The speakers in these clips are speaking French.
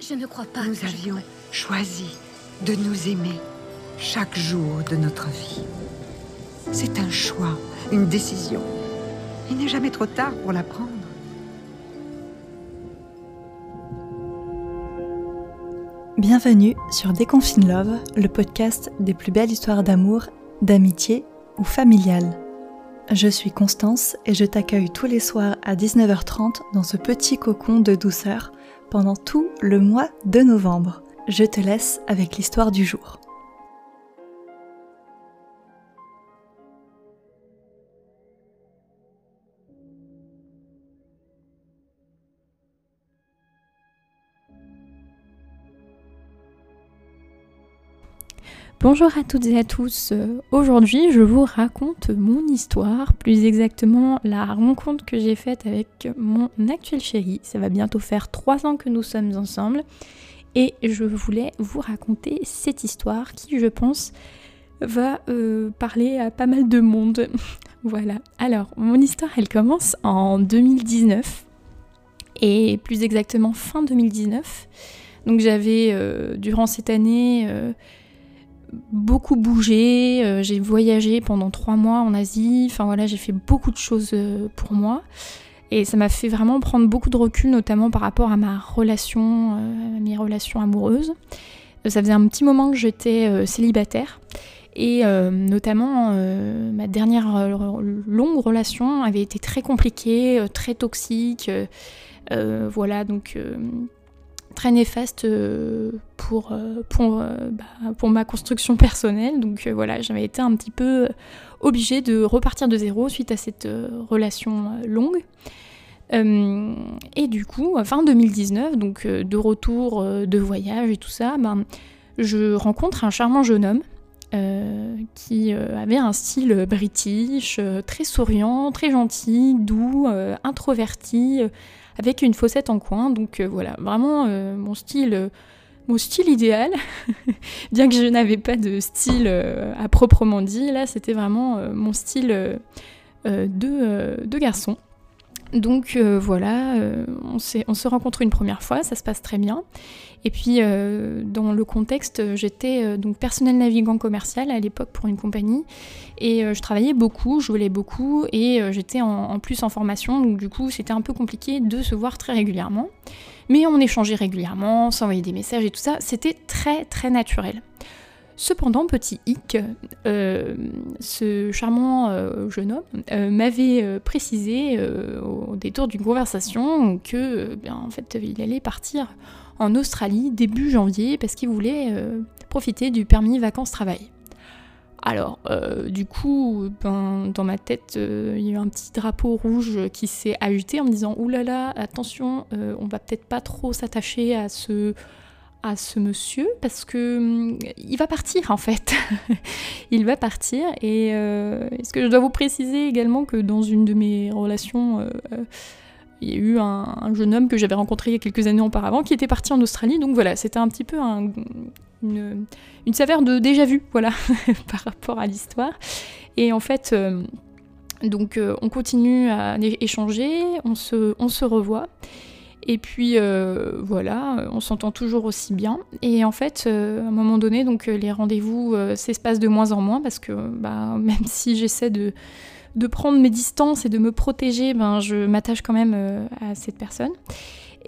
Je ne crois pas. Nous je avions choisi de nous aimer chaque jour de notre vie. C'est un choix, une décision. Il n'est jamais trop tard pour la prendre. Bienvenue sur Déconfine Love, le podcast des plus belles histoires d'amour, d'amitié ou familiale. Je suis Constance et je t'accueille tous les soirs à 19h30 dans ce petit cocon de douceur pendant tout le mois de novembre. Je te laisse avec l'histoire du jour. Bonjour à toutes et à tous. Euh, Aujourd'hui, je vous raconte mon histoire, plus exactement la rencontre que j'ai faite avec mon actuel chéri. Ça va bientôt faire trois ans que nous sommes ensemble et je voulais vous raconter cette histoire qui, je pense, va euh, parler à pas mal de monde. voilà. Alors, mon histoire, elle commence en 2019 et plus exactement fin 2019. Donc j'avais, euh, durant cette année, beaucoup bougé, euh, j'ai voyagé pendant trois mois en Asie, enfin voilà, j'ai fait beaucoup de choses euh, pour moi. Et ça m'a fait vraiment prendre beaucoup de recul, notamment par rapport à ma relation, euh, à mes relations amoureuses. Ça faisait un petit moment que j'étais célibataire. Et notamment, ma dernière longue relation avait été très compliquée, très toxique. voilà, donc très néfaste euh, pour, euh, pour, euh, bah, pour ma construction personnelle. Donc voilà, j'avais été un petit peu obligée de repartir de zéro suite à cette relation longue. Et du coup, fin 2019, donc de retour de voyage et tout ça, ben, je rencontre un charmant jeune homme qui avait un style british, très souriant, très gentil, doux, introverti, avec une fossette en coin. Donc euh, voilà, vraiment euh, mon style, euh, mon style idéal. Bien que je n'avais pas de style à proprement dit, là c'était vraiment mon style de garçon. Donc euh, voilà, euh, on, se rencontre une première fois, ça se passe très bien. Et puis euh, dans le contexte, j'étais donc personnel navigant commercial à l'époque pour une compagnie et je travaillais beaucoup, je volais beaucoup et j'étais en, en plus en formation, donc du coup c'était un peu compliqué de se voir très régulièrement. Mais on échangeait régulièrement, s'envoyait des messages et tout ça, c'était très très naturel. Cependant, petit hic, euh, ce charmant euh, jeune homme euh, m'avait précisé au détour d'une conversation que, bien, en il allait partir en Australie début janvier parce qu'il voulait profiter du permis vacances-travail. Alors, du coup, ben, dans ma tête, il y a eu un petit drapeau rouge qui s'est agité en me disant Ouh là là, attention, on va peut-être pas trop s'attacher à ce, à ce monsieur parce que hum, il va partir en fait. il va partir et euh, est-ce que je dois vous préciser également que dans une de mes relations, euh, il y a eu un, un jeune homme que j'avais rencontré il y a quelques années auparavant qui était parti en Australie. Donc voilà, c'était un petit peu un- une, une saveur de déjà vu, voilà, par rapport à l'histoire. Et en fait, euh, donc on continue à échanger, on se, on se revoit. Et puis euh, voilà, on s'entend toujours aussi bien. Et en fait, euh, à un moment donné, donc euh, les rendez-vous s'espacent de moins en moins parce que bah, même si j'essaie de, prendre mes distances et de me protéger, ben, je m'attache quand même à cette personne.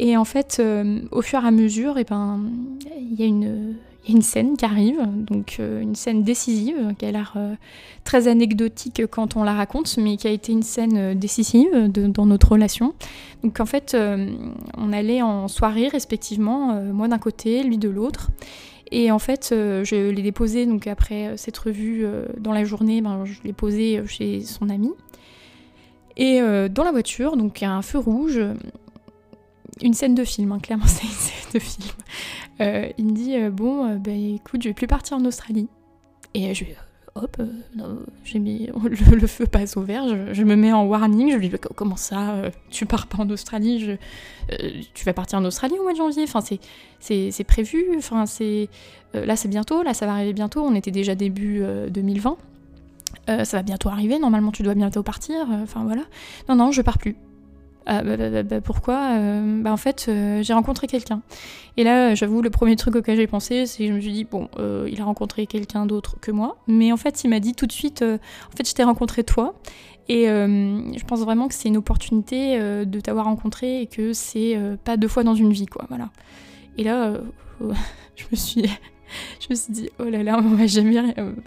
Et en fait, euh, au fur et à mesure, et ben, il y a une, y a une scène qui arrive, donc euh, une scène décisive qui a l'air euh, très anecdotique quand on la raconte, mais qui a été une scène décisive dans notre relation. Donc en fait, on allait en soirée respectivement, moi d'un côté, lui de l'autre. Et en fait, je l'ai déposé donc après cette revue dans la journée, ben, je l'ai posé chez son ami. Et dans la voiture, donc il y a un feu rouge, une scène de film, hein, clairement c'est une scène de film. Euh, il me dit euh, bon, euh, bah, écoute, je vais plus partir en Australie. Et je hop, j'ai mis le, feu passe au vert, je, me mets en warning, je lui dis bah, comment ça, tu pars pas en Australie, tu vas partir en Australie au mois de janvier, enfin c'est prévu, enfin c'est là c'est bientôt, là ça va arriver bientôt, on était déjà début euh, 2020. Euh, ça va bientôt arriver, normalement tu dois bientôt partir, enfin voilà. Non, non, je pars plus. Ah, bah, bah, bah, pourquoi Bah en fait, j'ai rencontré quelqu'un. Et là, j'avoue, le premier truc auquel j'ai pensé, c'est que je me suis dit, bon, il a rencontré quelqu'un d'autre que moi. Mais en fait, il m'a dit tout de suite, en fait, je t'ai rencontré toi. Et je pense vraiment que c'est une opportunité de t'avoir rencontré et que c'est pas deux fois dans une vie, quoi. Voilà. Et là, je me suis je me suis dit, oh là là, on m'a jamais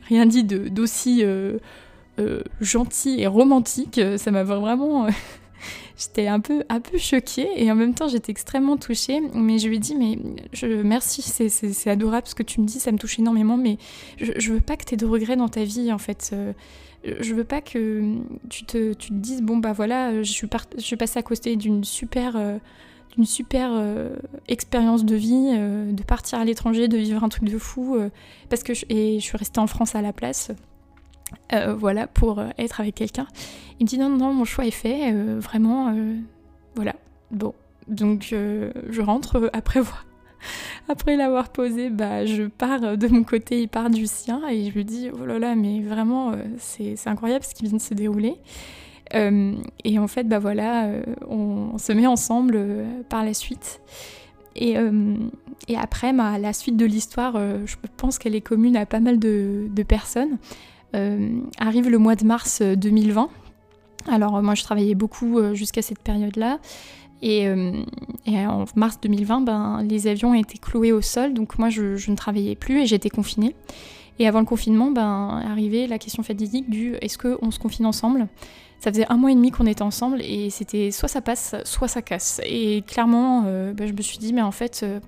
rien dit d'aussi euh, euh, gentil et romantique. Ça m'a vraiment. j'étais un peu, un peu choquée et en même temps j'étais extrêmement touchée. Mais je lui ai dit, mais je, merci, c'est adorable ce que tu me dis, ça me touche énormément, mais je, veux pas que tu aies de regrets dans ta vie en fait. Euh, je veux pas que tu te, tu te dises, bon bah voilà, je suis, je suis passée à côté d'une super une super euh, expérience de vie, euh, de partir à l'étranger, de vivre un truc de fou, euh, parce que je, et je suis restée en France à la place, voilà, pour être avec quelqu'un. Il me dit non, non, mon choix est fait, vraiment, voilà. Bon, donc je rentre après voir. Après l'avoir posé, bah, je pars de mon côté, il part du sien, et je lui dis, oh là là, mais vraiment, c'est incroyable ce qui vient de se dérouler. Euh, et en fait, bah voilà, euh, on, se met ensemble euh, par la suite. Et, et après, bah, la suite de l'histoire, je pense qu'elle est commune à pas mal de, personnes. Arrive le mois de mars 2020. Alors moi, je travaillais beaucoup jusqu'à cette période-là. Et, en mars 2020, ben, les avions étaient cloués au sol, donc moi je, ne travaillais plus et j'étais confinée. Et avant le confinement, ben, arrivait la question fatidique du est-ce qu'on se confine ensemble? Ça faisait un mois et demi qu'on était ensemble et c'était soit ça passe, soit ça casse. Et clairement, euh, bah, je me suis dit, mais en fait, euh,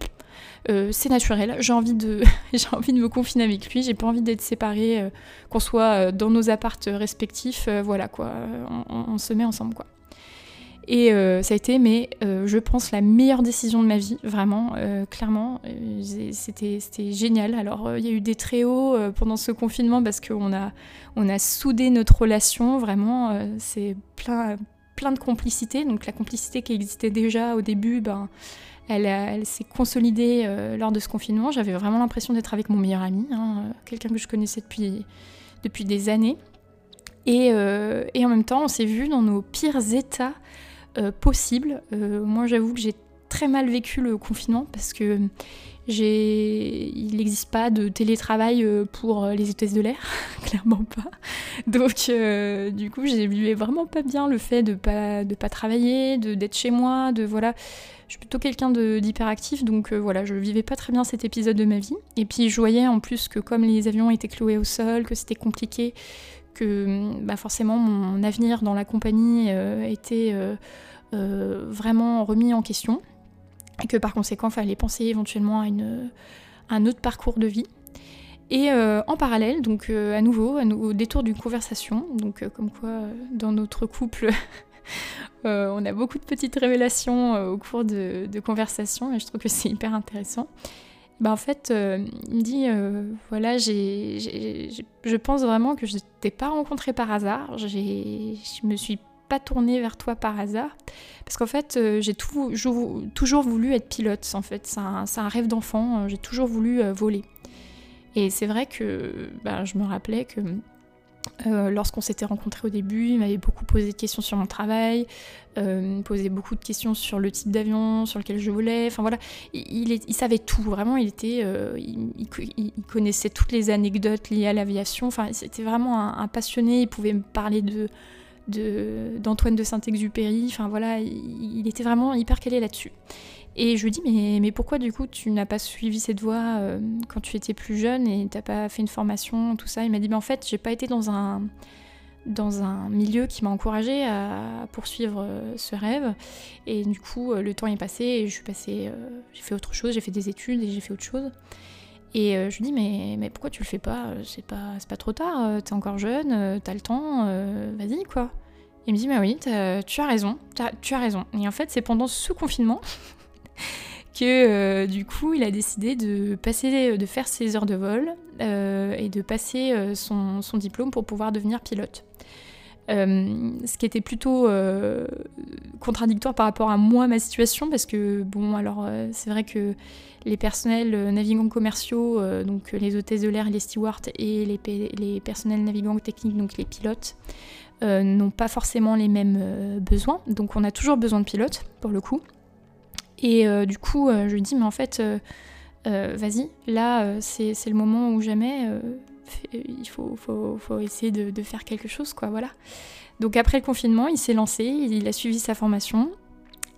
euh, c'est naturel. J'ai envie de, j'ai envie de me confiner avec lui. J'ai pas envie d'être séparés, qu'on soit dans nos appartes respectifs. voilà quoi, on, on, se met ensemble quoi. Et euh, ça a été, mais euh, je pense, la meilleure décision de ma vie, vraiment, euh, clairement. C'était génial. Alors, il y a eu des très hauts pendant ce confinement parce qu'on a, on a soudé notre relation, vraiment. C'est plein, plein de complicité. Donc, la complicité qui existait déjà au début, ben, elle, elle s'est consolidée lors de ce confinement. J'avais vraiment l'impression d'être avec mon meilleur ami, hein, quelqu'un que je connaissais depuis, des années. Et, en même temps, on s'est vu dans nos pires états euh, possible. Euh, moi, j'avoue que j'ai très mal vécu le confinement parce que il n'existe pas de télétravail euh, pour les hôtesses de l'air, clairement pas. Donc, du coup, j'ai vivais vraiment pas bien le fait de pas de pas travailler, d'être chez moi, de voilà. Je suis plutôt quelqu'un d'hyperactif, donc voilà, je vivais pas très bien cet épisode de ma vie. Et puis je voyais en plus que comme les avions étaient cloués au sol, que c'était compliqué, que bah, forcément mon avenir dans la compagnie était euh, vraiment remis en question et que par conséquent, il fallait penser éventuellement à, une, un autre parcours de vie. Et euh, en parallèle, donc euh, à nouveau, au détour d'une conversation, donc comme quoi dans notre couple, on a beaucoup de petites révélations au cours de, de conversations et je trouve que c'est hyper intéressant. Bah en fait, il me dit voilà, j'ai, je pense vraiment que je t'ai pas rencontré par hasard. Je me suis pas tourné vers toi par hasard. Parce qu'en fait, euh, j'ai toujours, voulu être pilote, en fait. C'est un, rêve d'enfant. Euh, j'ai toujours voulu euh, voler. Et c'est vrai que bah, je me rappelais que lorsqu'on s'était rencontrés au début, il m'avait beaucoup posé de questions sur mon travail, posait beaucoup de questions sur le type d'avion sur lequel je volais. Enfin voilà, il, savait tout. Vraiment, il était, il, connaissait toutes les anecdotes liées à l'aviation. Enfin, c'était vraiment un, passionné. Il pouvait me parler de d'Antoine de, Saint-Exupéry. Enfin voilà, il, était vraiment hyper calé là-dessus. Et je lui dis mais, mais pourquoi du coup tu n'as pas suivi cette voie euh, quand tu étais plus jeune et t'as pas fait une formation, tout ça? Il m'a dit mais en fait j'ai pas été dans un dans un milieu qui m'a encouragé à poursuivre euh, ce rêve et du coup euh, le temps est passé et je suis j'ai fait autre chose j'ai fait des études et j'ai fait autre chose et je lui dis mais, pourquoi tu le fais pas? C'est pas, pas trop tard, t'es encore jeune, t'as le temps, vas-y quoi. Il me dit mais oui, tu as raison, tu as raison. Et en fait c'est pendant ce confinement que du coup il a décidé de passer, de faire ses heures de vol et de passer son, diplôme pour pouvoir devenir pilote. Ce qui était plutôt contradictoire par rapport à moi, ma situation, parce que bon, alors c'est vrai que les personnels euh, navigants commerciaux, euh, donc les hôtesses de l'air les stewards, et les, les, personnels navigants techniques, donc les pilotes, n'ont pas forcément les mêmes besoins. Donc on a toujours besoin de pilotes pour le coup. Et du coup, je dis, mais en fait, vas-y, là, c'est le moment où jamais il faut, faut, essayer de, faire quelque chose, quoi, voilà. Donc après le confinement, il s'est lancé, il a suivi sa formation,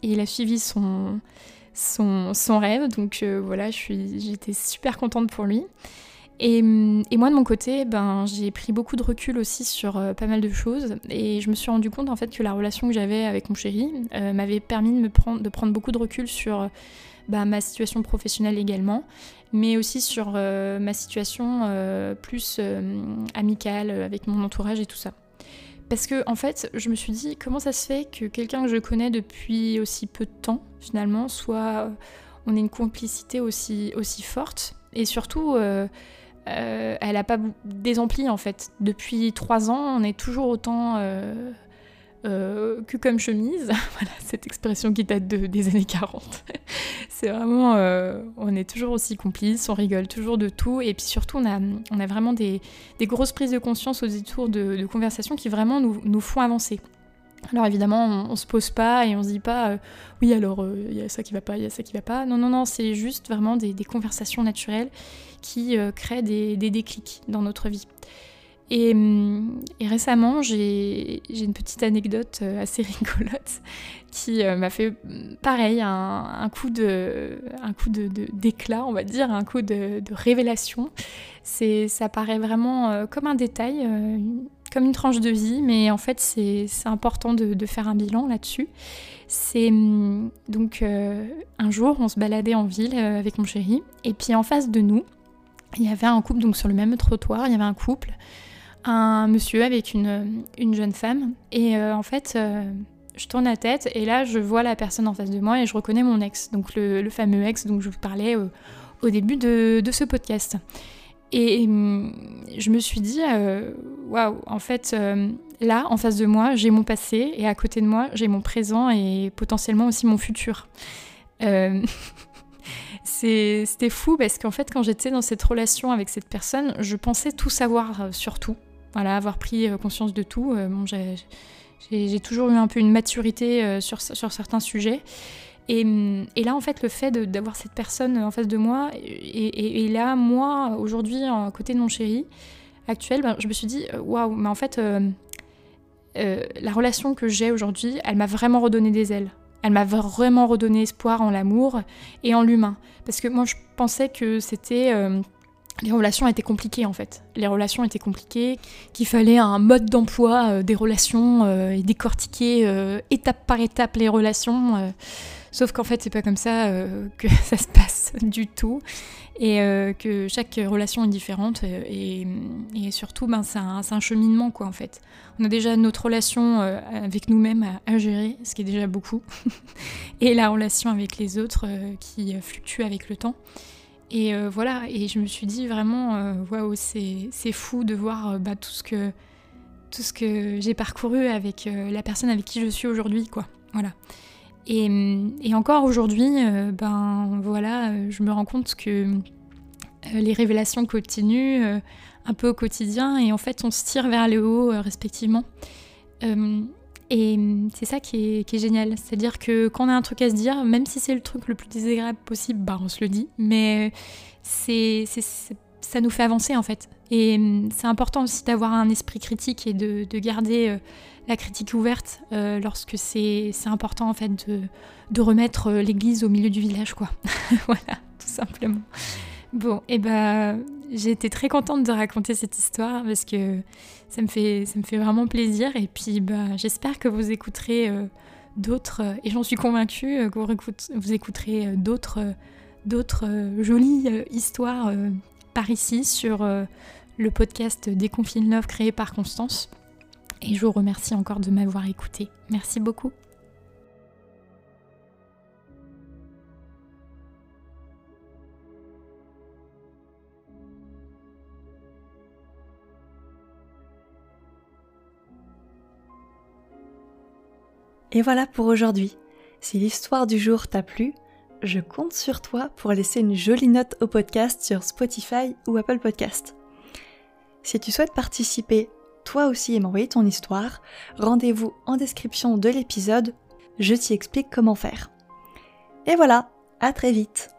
et il a suivi son, son, son rêve, donc euh, voilà, j'étais super contente pour lui. Et, moi de mon côté, ben, j'ai pris beaucoup de recul aussi sur euh, pas mal de choses et je me suis rendu compte en fait que la relation que j'avais avec mon chéri euh, m'avait permis de, me prendre, de prendre beaucoup de recul sur bah, ma situation professionnelle également, mais aussi sur euh, ma situation euh, plus euh, amicale avec mon entourage et tout ça. Parce que en fait, je me suis dit comment ça se fait que quelqu'un que je connais depuis aussi peu de temps, finalement, soit on ait une complicité aussi, aussi forte? Et surtout elle n'a pas désempli en fait. Depuis trois ans, on est toujours autant euh, que comme chemise. voilà, cette expression qui date de, des années 40. c'est vraiment, euh, on est toujours aussi complices, on rigole toujours de tout, et puis surtout, on a, on a vraiment des, des grosses prises de conscience aux détours de, conversations qui vraiment nous font avancer. Alors évidemment, on, se pose pas et on se dit pas euh, oui alors il y a ça qui va pas, il y a ça qui va pas. Non non non, c'est juste vraiment des, conversations naturelles qui créent des, des déclics dans notre vie. Et, récemment, j'ai une petite anecdote euh, assez rigolote qui euh, m'a fait pareil, un, coup de un coup d'éclat, on va dire, un coup de, révélation. C'est ça paraît vraiment euh, comme un détail, comme une tranche de vie, mais en fait c'est important de, faire un bilan là-dessus. C'est hum, donc un jour, on se baladait en ville avec mon chéri, et puis en face de nous, il y avait un couple, donc sur le même trottoir, il y avait un couple un monsieur avec une, une jeune femme. Et euh, en fait, euh, je tourne la tête et là, je vois la personne en face de moi et je reconnais mon ex, donc le, fameux ex dont je vous parlais au début de, de, ce podcast. Et hum, je me suis dit, euh, waouh, en fait, là, en face de moi, j'ai mon passé et à côté de moi, j'ai mon présent et potentiellement aussi mon futur. C'était fou parce qu'en fait, quand j'étais dans cette relation avec cette personne, je pensais tout savoir sur tout voilà, avoir pris euh, conscience de tout. Euh, bon, j'ai toujours eu un peu une maturité euh, sur, sur certains sujets. Et, là, en fait, le fait d'avoir cette personne en face de moi, et, là, moi, aujourd'hui, à côté de mon chéri actuel, ben, je me suis dit, waouh, mais en fait, la relation que j'ai aujourd'hui, elle m'a vraiment redonné des ailes. Elle m'a vraiment redonné espoir en l'amour et en l'humain. Parce que moi, je pensais que c'était les relations étaient compliquées en fait. Les relations étaient compliquées, qu'il fallait un mode d'emploi euh, des relations euh, et décortiquer euh, étape par étape les relations. sauf qu'en fait, c'est pas comme ça que ça se passe du tout et que chaque relation est différente et, surtout, ben, c'est un, cheminement quoi en fait. On a déjà notre relation avec nous-mêmes à, à, gérer, ce qui est déjà beaucoup, et la relation avec les autres qui fluctue avec le temps. Et euh, voilà, et je me suis dit vraiment, euh, waouh, c'est fou de voir euh, bah, tout ce que, tout ce que j'ai parcouru avec la personne avec qui je suis aujourd'hui, quoi. Voilà. Et, et encore aujourd'hui, ben voilà, je me rends compte que les révélations continuent un peu au quotidien et en fait on se tire vers le haut respectivement. Et c'est ça qui est, génial. C'est-à-dire que quand on a un truc à se dire, même si c'est le truc le plus désagréable possible, bah on se le dit. Mais c'est, ça nous fait avancer en fait. Et c'est important aussi d'avoir un esprit critique et de, garder euh, la critique ouverte euh, lorsque c'est, important en fait de, de remettre euh, l'église au milieu du village, quoi. voilà, tout simplement. Bon, et ben j'ai été très contente de raconter cette histoire parce que ça me fait, ça me fait vraiment plaisir. Et puis bah, j'espère que vous écouterez euh, d'autres, euh, et j'en suis convaincue euh, que vous, vous écouterez d'autres, d'autres jolies histoires par ici sur le podcast Déconfine Love créé par Constance. Et je vous remercie encore de m'avoir écouté. Merci beaucoup. Et voilà pour aujourd'hui. Si l'histoire du jour t'a plu, je compte sur toi pour laisser une jolie note au podcast sur Spotify ou Apple Podcast. Si tu souhaites participer toi aussi et m'envoyer ton histoire, rendez-vous en description de l'épisode, je t'y explique comment faire. Et voilà, à très vite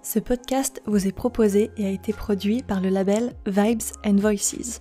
Ce podcast vous est proposé et a été produit par le label Vibes and Voices.